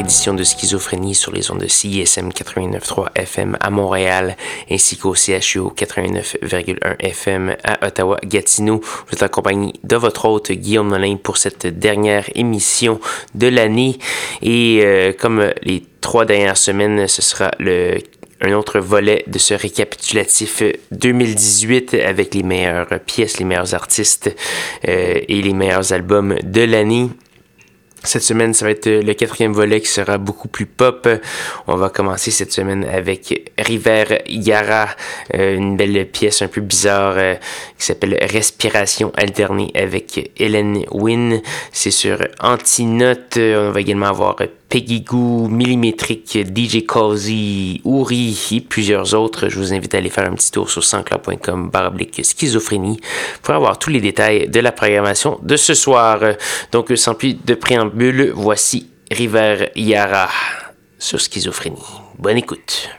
Édition de Schizophrénie sur les ondes de CISM 89.3 FM à Montréal ainsi qu'au CHU 89.1 FM à Ottawa-Gatineau. Vous êtes accompagné de votre hôte Guillaume Nolin pour cette dernière émission de l'année et euh, comme les trois dernières semaines, ce sera le un autre volet de ce récapitulatif 2018 avec les meilleures pièces, les meilleurs artistes euh, et les meilleurs albums de l'année. Cette semaine, ça va être le quatrième volet qui sera beaucoup plus pop. On va commencer cette semaine avec River Yara, euh, une belle pièce un peu bizarre euh, qui s'appelle Respiration alternée avec Hélène Wynne. C'est sur Antinote. On va également avoir Peggy Goo, Millimétrique, DJ Cozy, Uri et plusieurs autres. Je vous invite à aller faire un petit tour sur sanscloud.com baroblique schizophrénie pour avoir tous les détails de la programmation de ce soir. Donc, sans plus de préambule, voici River Yara sur schizophrénie. Bonne écoute.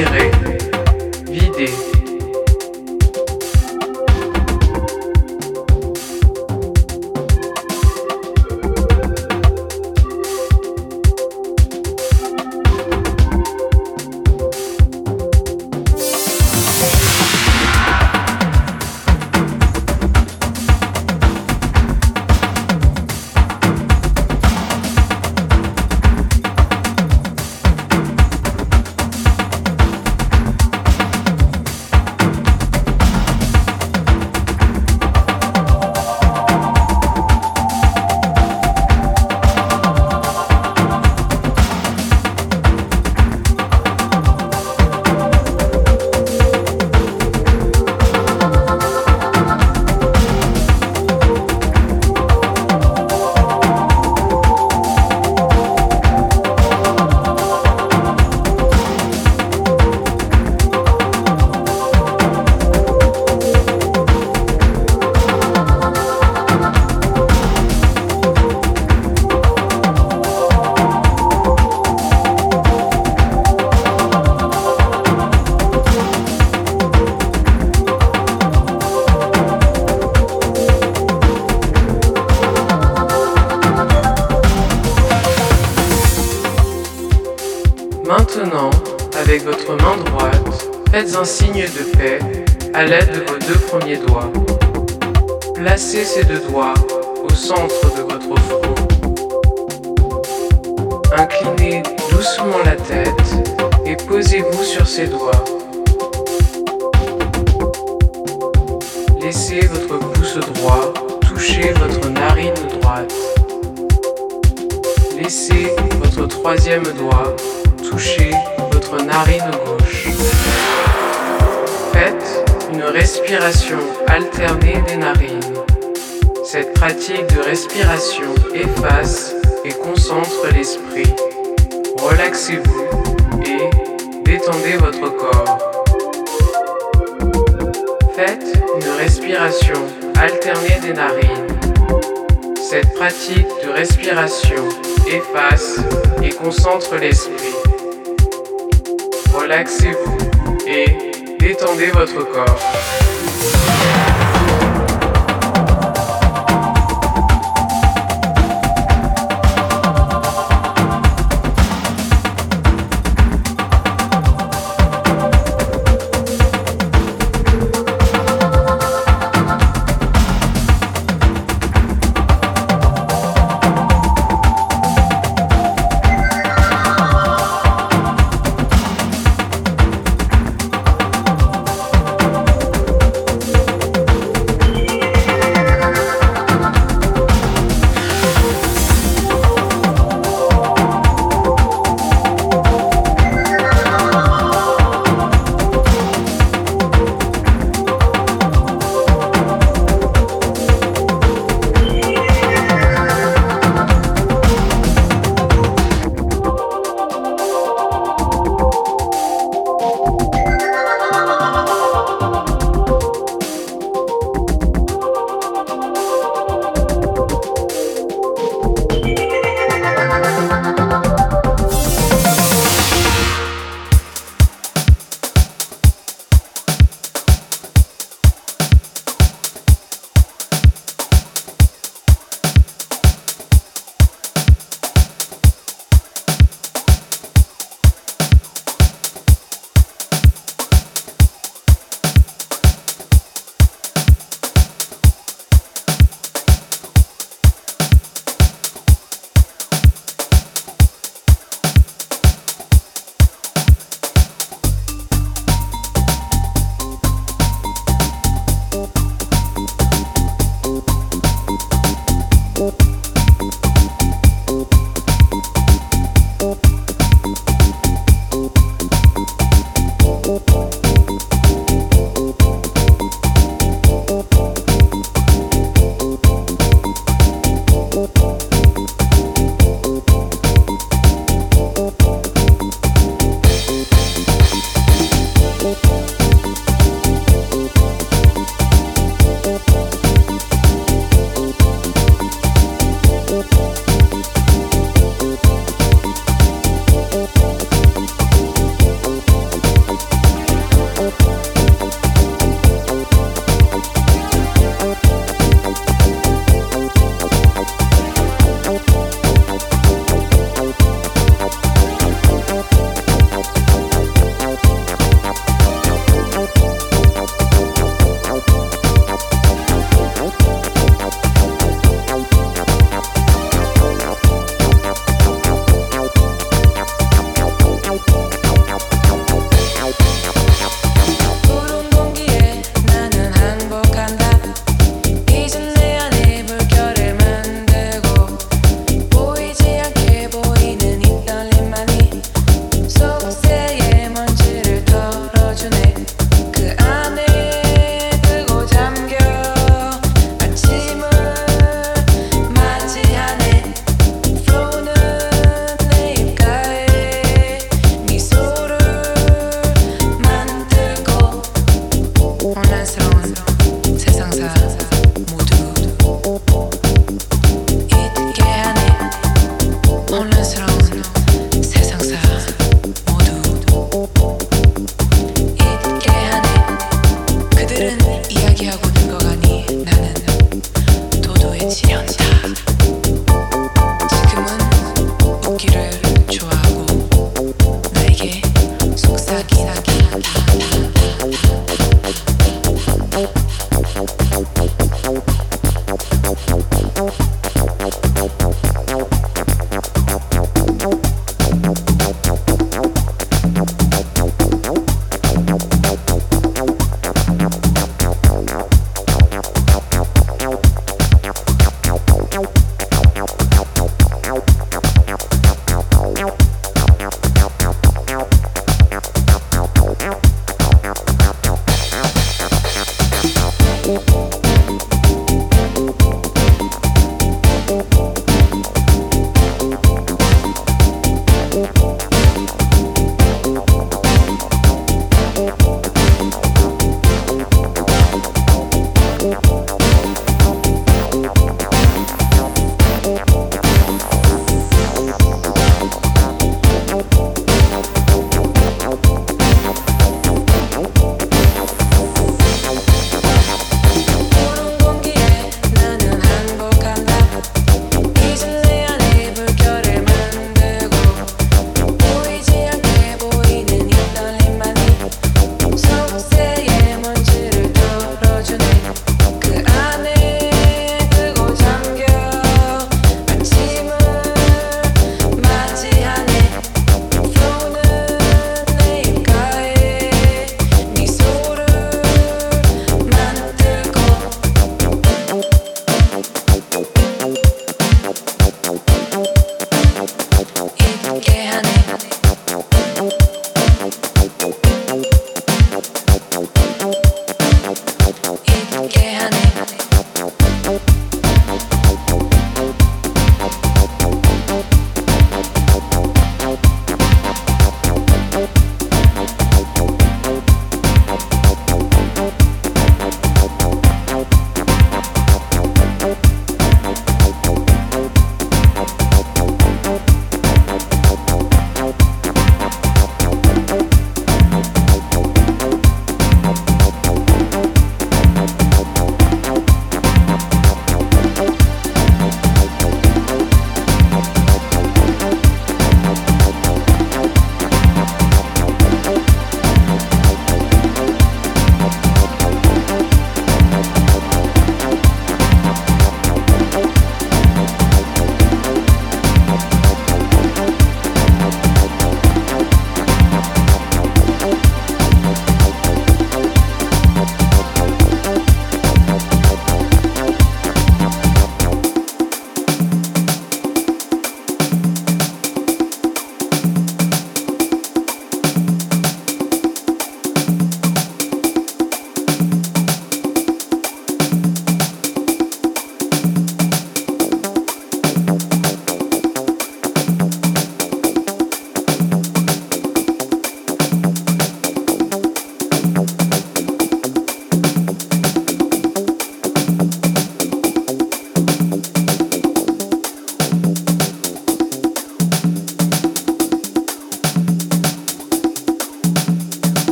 Tiere. Signe de paix à l'aide de vos deux premiers doigts. Placez ces deux doigts au centre de votre front. Inclinez doucement la tête et posez-vous sur ces doigts. Laissez votre pouce droit toucher votre narine droite. Laissez votre troisième doigt toucher votre narine gauche. Une respiration alternée des narines. Cette pratique de respiration efface et concentre l'esprit. Relaxez-vous et détendez votre corps. Faites une respiration alternée des narines. Cette pratique de respiration efface et concentre l'esprit. Relaxez-vous détendez votre corps.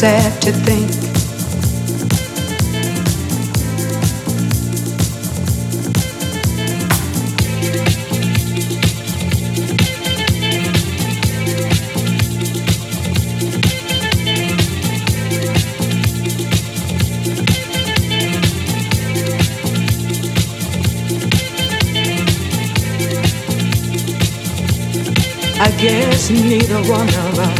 sad to think. I guess neither one of us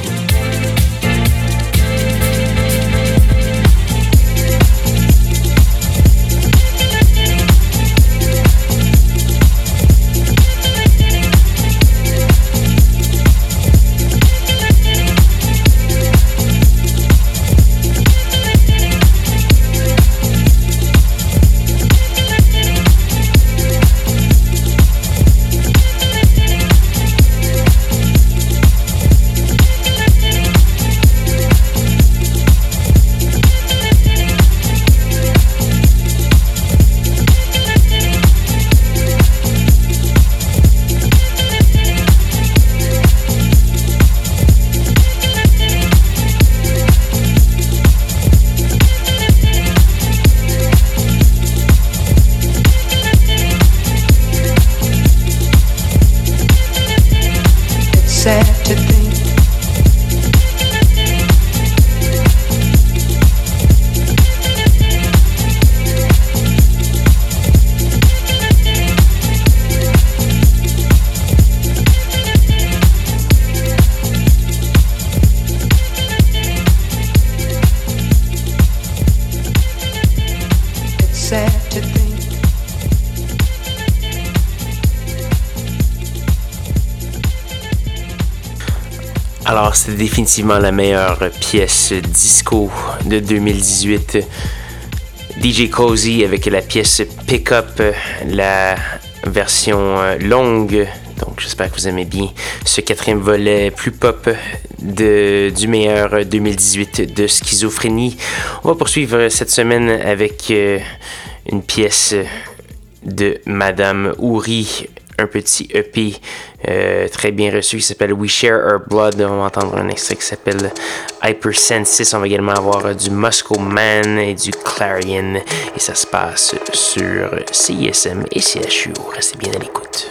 c'est définitivement la meilleure pièce disco de 2018. DJ Cozy avec la pièce Pick Up, la version euh, longue. Donc j'espère que vous aimez bien ce quatrième volet plus pop de, du meilleur 2018 de schizophrénie. On va poursuivre cette semaine avec euh, une pièce de Madame Ouri, un petit EP euh, très bien reçu qui s'appelle We Share Our Blood. On va entendre un extrait qui s'appelle Hypersensis. On va également avoir du Moscow Man et du Clarion. Et ça se passe sur CISM et CHU. Restez bien à l'écoute.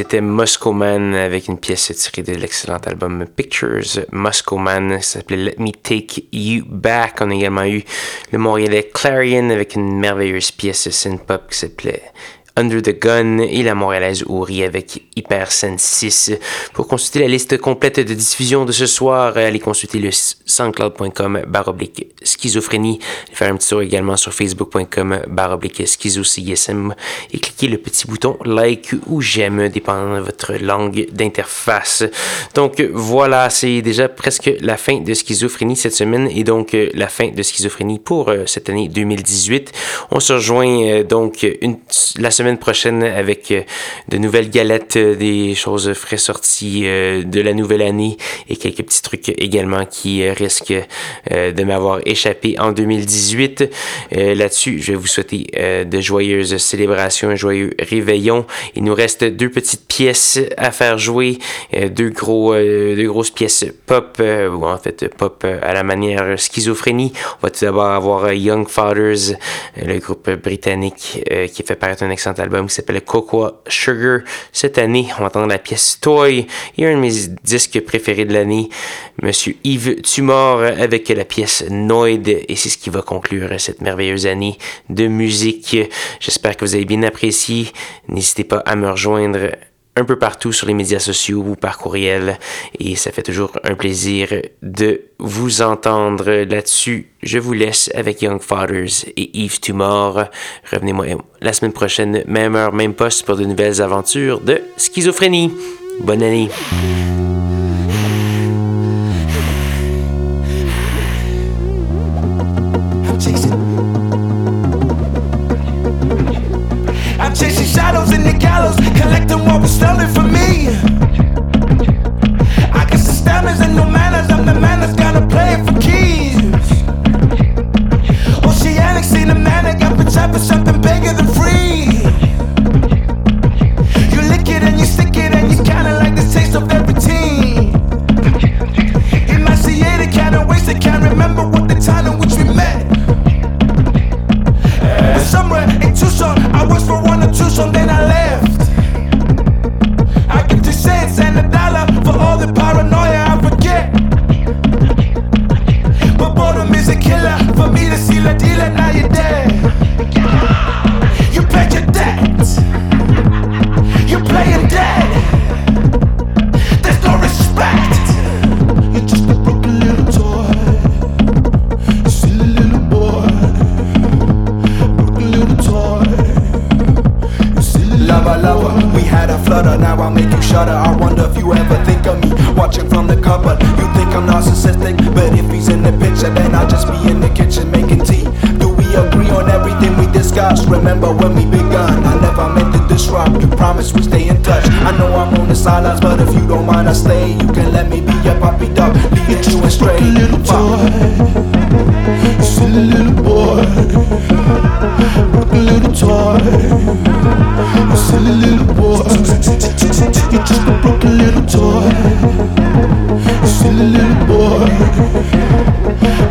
C'était Moscow Man avec une pièce tirée de l'excellent album Pictures. Moscow Man s'appelait Let Me Take You Back. On a également eu le Montréalais Clarion avec une merveilleuse pièce synth-pop qui s'appelait Under the Gun et la montréalaise Uri avec Hypersen 6. Pour consulter la liste complète de diffusion de ce soir, allez consulter le soundcloud.com baroblique schizophrénie. Faire un petit tour également sur facebook.com baroblique schizocism et cliquez le petit bouton like ou j'aime dépendant de votre langue d'interface. Donc voilà, c'est déjà presque la fin de schizophrénie cette semaine et donc la fin de schizophrénie pour euh, cette année 2018. On se rejoint euh, donc une, la semaine prochaine avec euh, de nouvelles galettes, euh, des choses frais sorties euh, de la nouvelle année et quelques petits trucs également qui risquent de m'avoir échappé en 2018. Là-dessus, je vais vous souhaiter de joyeuses célébrations, un joyeux réveillon. Il nous reste deux petites pièces à faire jouer, deux gros, deux grosses pièces pop, ou en fait pop à la manière schizophrénie. On va tout d'abord avoir Young Fathers, le groupe britannique qui fait paraître un excellent album qui s'appelle Cocoa Sugar. Cette année, on va entendre la pièce Toy et un de mes disques préférés de l'année, Monsieur Yves Tumor, avec la pièce Noid. Et c'est ce qui va conclure cette merveilleuse année de musique. J'espère que vous avez bien apprécié. N'hésitez pas à me rejoindre un peu partout sur les médias sociaux ou par courriel et ça fait toujours un plaisir de vous entendre là-dessus. Je vous laisse avec Young Fathers et Yves Tumor. Revenez-moi la semaine prochaine, même heure, même poste pour de nouvelles aventures de schizophrénie. Bonne année. Wonder if you ever think of me watching from the cupboard. You think I'm narcissistic, but if he's in the picture, then I'll just be in the kitchen making tea. Do we agree on everything we discussed? Remember when we begun? I never meant to disrupt. You promised we stay in touch. I know I'm on the sidelines, but if you don't mind, I stay. You can let me be your puppy dog, leading you astray. Little toy, silly little boy, broken little toy. Silly little boy. You're just a broken little toy. Silly little boy.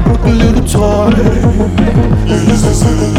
Broken little toy. You're a silly